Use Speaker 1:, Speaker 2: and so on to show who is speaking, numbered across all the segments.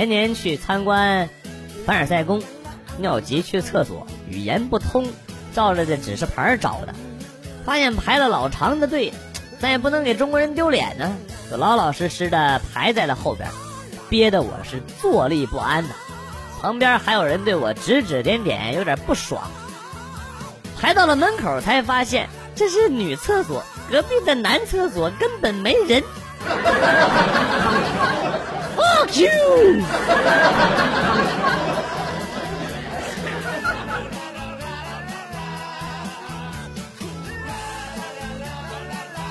Speaker 1: 前年去参观凡尔赛宫，尿急去厕所，语言不通，照着这指示牌找的，发现排了老长的队，咱也不能给中国人丢脸呢，就老老实实的排在了后边，憋得我是坐立不安呐。旁边还有人对我指指点点，有点不爽。排到了门口才发现这是女厕所，隔壁的男厕所根本没人。Fuck you！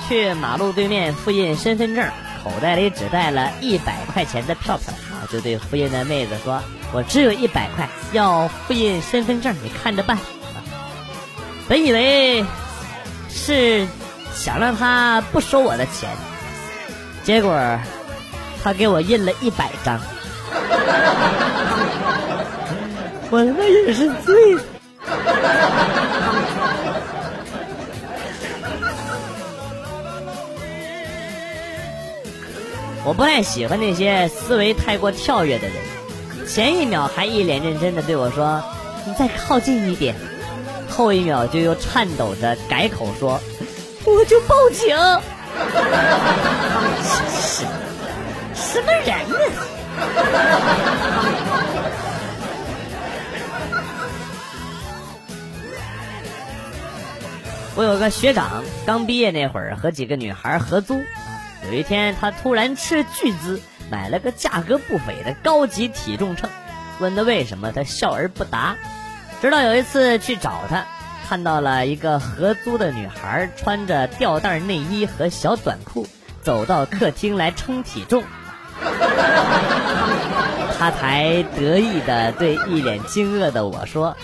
Speaker 1: 去马路对面复印身份证，口袋里只带了一百块钱的票票啊，就对复印的妹子说：“我只有一百块，要复印身份证，你看着办。”本以为是想让他不收我的钱，结果他给我印了一百张，我他妈也是醉了。我不太喜欢那些思维太过跳跃的人，前一秒还一脸认真的对我说：“你再靠近一点。”后一秒就又颤抖着改口说：“我就报警。” 是什么人呢？我有个学长，刚毕业那会儿和几个女孩合租。有一天，他突然斥巨资买了个价格不菲的高级体重秤，问他为什么，他笑而不答。直到有一次去找他，看到了一个合租的女孩穿着吊带内衣和小短裤走到客厅来称体重，他才得意的对一脸惊愕的我说：“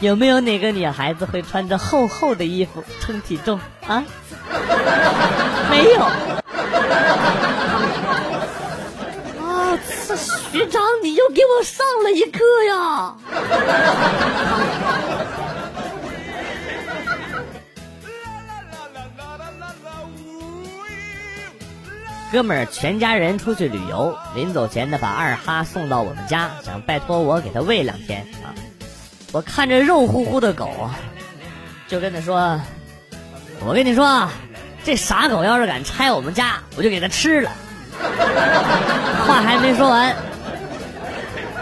Speaker 1: 有没有哪个女孩子会穿着厚厚的衣服称体重啊？” 没有。啊，这学长，你又给我上了一课呀！哥们儿全家人出去旅游，临走前呢，把二哈送到我们家，想拜托我给他喂两天啊。我看着肉乎乎的狗，就跟他说：“我跟你说，这傻狗要是敢拆我们家，我就给它吃了。”话还没说完，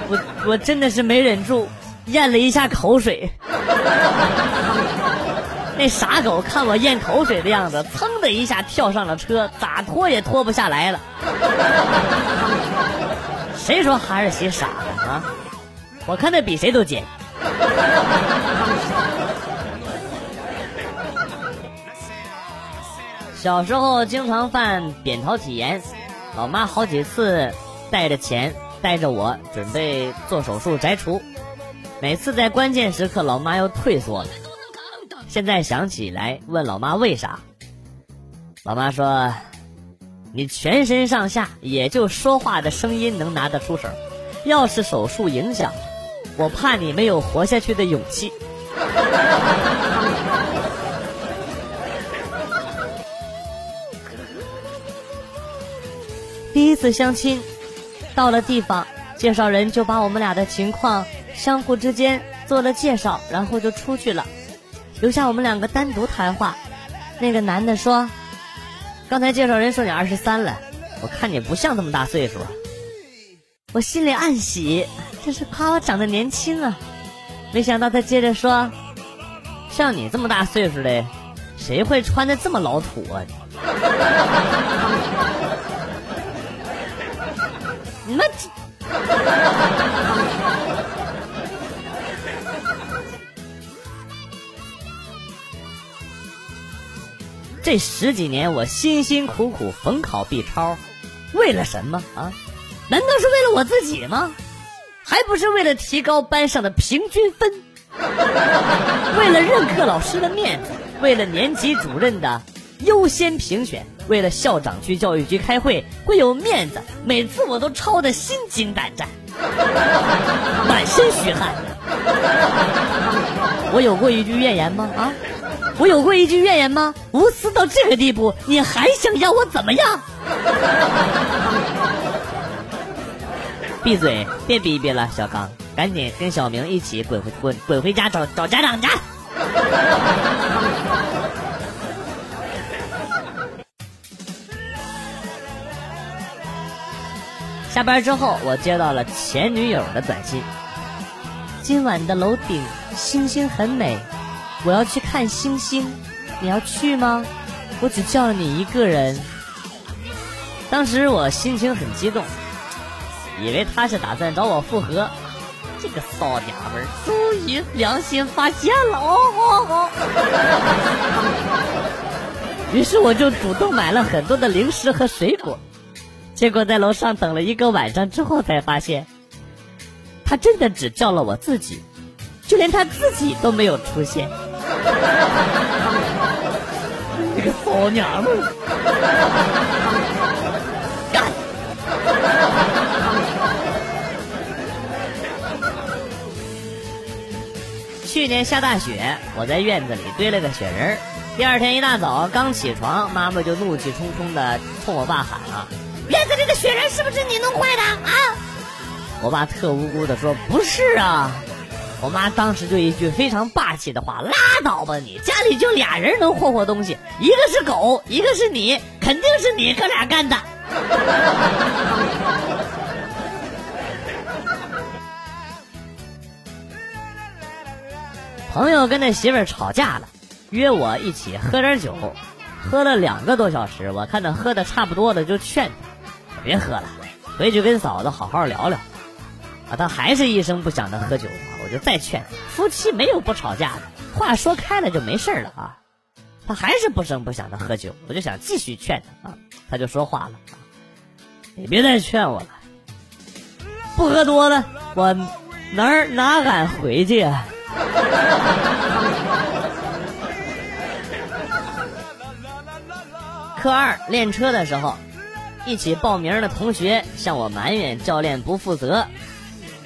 Speaker 1: 我我真的是没忍住，咽了一下口水。那傻狗看我咽口水的样子，噌的一下跳上了车，咋拖也拖不下来了。谁说哈士奇傻的啊？我看那比谁都贱。小时候经常犯扁桃体炎，老妈好几次带着钱带着我准备做手术摘除，每次在关键时刻，老妈又退缩了。现在想起来，问老妈为啥？老妈说：“你全身上下也就说话的声音能拿得出手，要是手术影响，我怕你没有活下去的勇气。”第一次相亲，到了地方，介绍人就把我们俩的情况相互之间做了介绍，然后就出去了。留下我们两个单独谈话。那个男的说：“刚才介绍人说你二十三了，我看你不像这么大岁数。”我心里暗喜，这是夸我长得年轻啊。没想到他接着说：“像你这么大岁数的，谁会穿的这么老土啊？”你们。这十几年，我辛辛苦苦逢考必抄，为了什么啊？难道是为了我自己吗？还不是为了提高班上的平均分？为了任课老师的面子？为了年级主任的优先评选？为了校长去教育局开会会有面子？每次我都抄的心惊胆战，满身虚汗。我有过一句怨言吗？啊？我有过一句怨言吗？无私到这个地步，你还想要我怎么样？闭嘴，别逼逼了，小刚，赶紧跟小明一起滚回滚滚回家找找家长去。下班之后，我接到了前女友的短信。今晚的楼顶星星很美，我要去看星星，你要去吗？我只叫了你一个人。当时我心情很激动，以为他是打算找我复合。这个骚娘们终于良心发现了，哦哦哦！于是我就主动买了很多的零食和水果。结果在楼上等了一个晚上之后，才发现，他真的只叫了我自己，就连他自己都没有出现。你个骚娘们！干！去年下大雪，我在院子里堆了个雪人第二天一大早刚起床，妈妈就怒气冲冲的冲我爸喊啊。院子里的雪人是不是你弄坏的啊？我爸特无辜的说：“不是啊。”我妈当时就一句非常霸气的话：“拉倒吧你！家里就俩人能霍霍东西，一个是狗，一个是你，肯定是你哥俩干的。”朋友跟那媳妇儿吵架了，约我一起喝点酒，喝了两个多小时，我看他喝的差不多了，就劝他。别喝了，回去跟嫂子好好聊聊。啊，他还是一声不响的喝酒，我就再劝。夫妻没有不吵架的，话说开了就没事了啊。他还是不声不响的喝酒，我就想继续劝他啊，他就说话了，你别再劝我了，不喝多了，我哪儿哪敢回去啊？科二练车的时候。一起报名的同学向我埋怨教练不负责，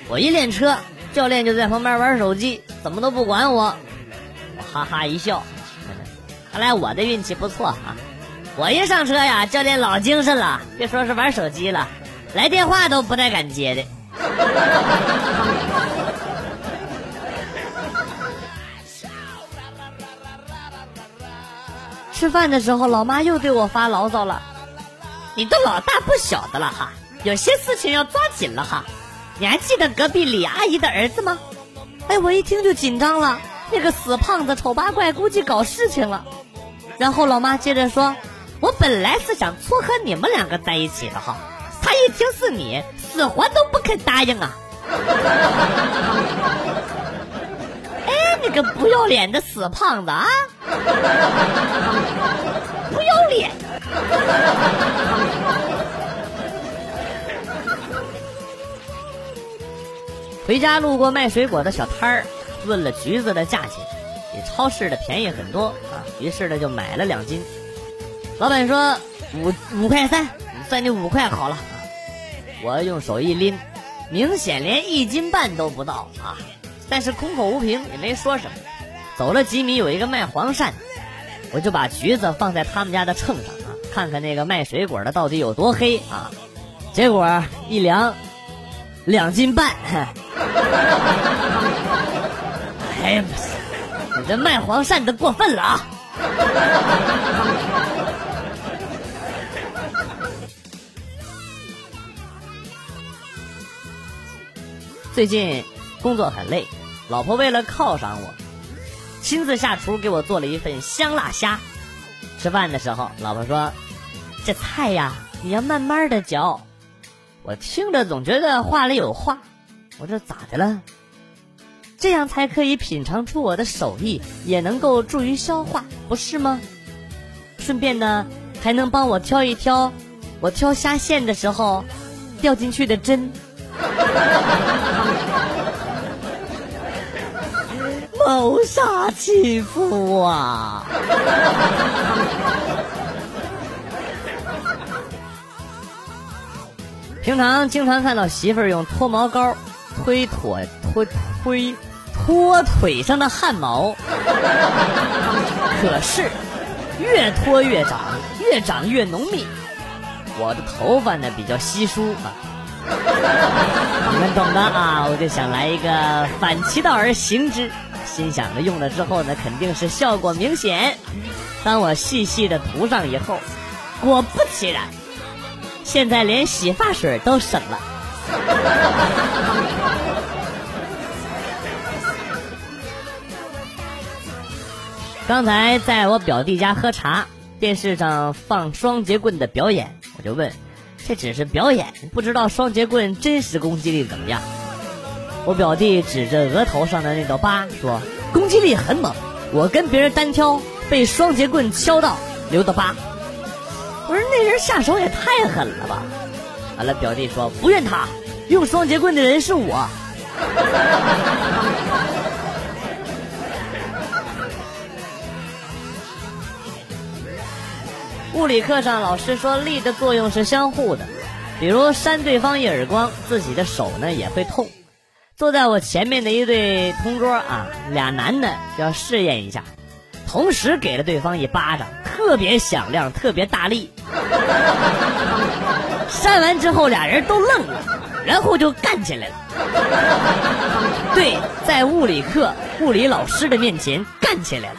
Speaker 1: 我一练车，教练就在旁边玩手机，怎么都不管我。我哈哈一笑，看来我的运气不错啊！我一上车呀，教练老精神了，别说是玩手机了，来电话都不太敢接的。吃饭的时候，老妈又对我发牢骚了。你都老大不小的了哈，有些事情要抓紧了哈。你还记得隔壁李阿姨的儿子吗？哎，我一听就紧张了。那个死胖子、丑八怪，估计搞事情了。然后老妈接着说：“我本来是想撮合你们两个在一起的哈，他一听是你，死活都不肯答应啊。”哎，你个不要脸的死胖子啊！不要脸！回家路过卖水果的小摊儿，问了橘子的价钱，比超市的便宜很多啊。于是呢，就买了两斤。老板说五五块三，算你五块好了。啊我用手一拎，明显连一斤半都不到啊。但是空口无凭，也没说什么。走了几米，有一个卖黄鳝，我就把橘子放在他们家的秤上啊。看看那个卖水果的到底有多黑啊！结果一量，两斤半。哎呀，你这卖黄鳝的过分了啊！最近工作很累，老婆为了犒赏我，亲自下厨给我做了一份香辣虾。吃饭的时候，老婆说。这菜呀，你要慢慢的嚼。我听着总觉得话里有话，我这咋的了？这样才可以品尝出我的手艺，也能够助于消化，不是吗？顺便呢，还能帮我挑一挑，我挑虾线的时候掉进去的针。谋杀妻夫啊！平常经常看到媳妇儿用脱毛膏推脱脱推脱腿上的汗毛，可是越脱越长，越长越浓密。我的头发呢比较稀疏啊，你们懂的啊！我就想来一个反其道而行之，心想着用了之后呢，肯定是效果明显。当我细细的涂上以后，果不其然，现在连洗发水都省了。刚才在我表弟家喝茶，电视上放双节棍的表演，我就问：“这只是表演，不知道双节棍真实攻击力怎么样？”我表弟指着额头上的那道疤说：“攻击力很猛，我跟别人单挑，被双节棍敲到留的疤。”：“那人下手也太狠了吧！”完了，表弟说：“不怨他，用双节棍的人是我。”物理课上，老师说力的作用是相互的，比如扇对方一耳光，自己的手呢也会痛。坐在我前面的一对同桌啊，俩男的要试验一下，同时给了对方一巴掌，特别响亮，特别大力。扇完之后，俩人都愣了，然后就干起来了。对，在物理课，物理老师的面前干起来了。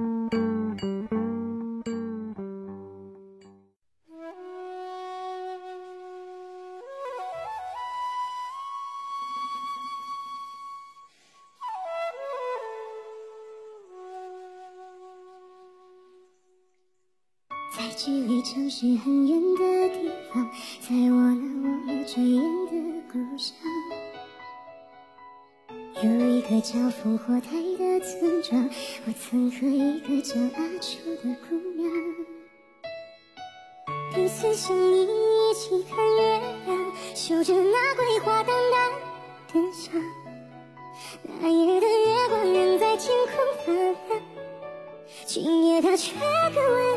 Speaker 2: 距离城市很远的地方，在我那望着追烟的故乡，有一个叫烽火台的村庄，我曾和一个叫阿楚的姑娘，彼此相依一起看月亮，守着那桂花淡淡的香。那夜的月光仍在天空发亮，今夜它却格外。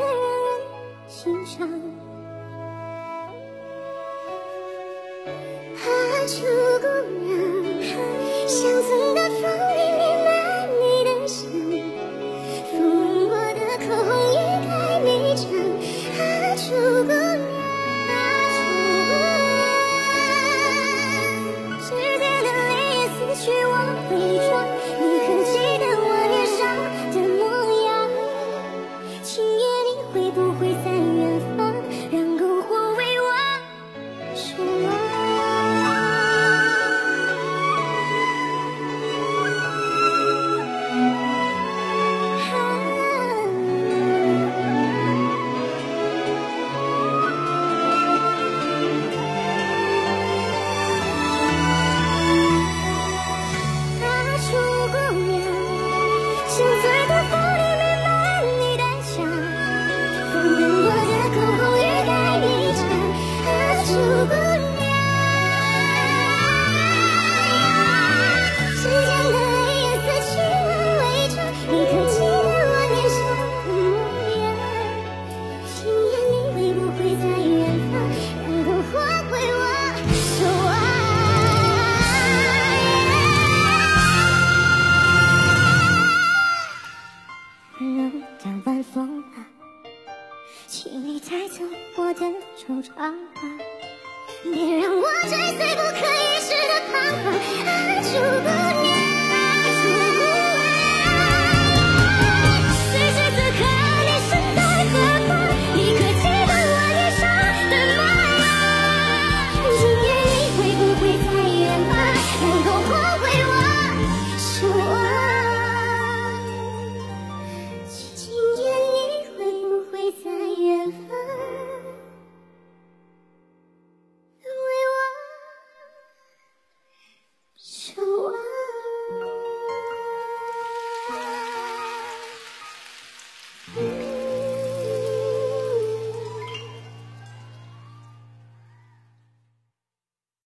Speaker 2: 心啊啊！你让我追随不可以。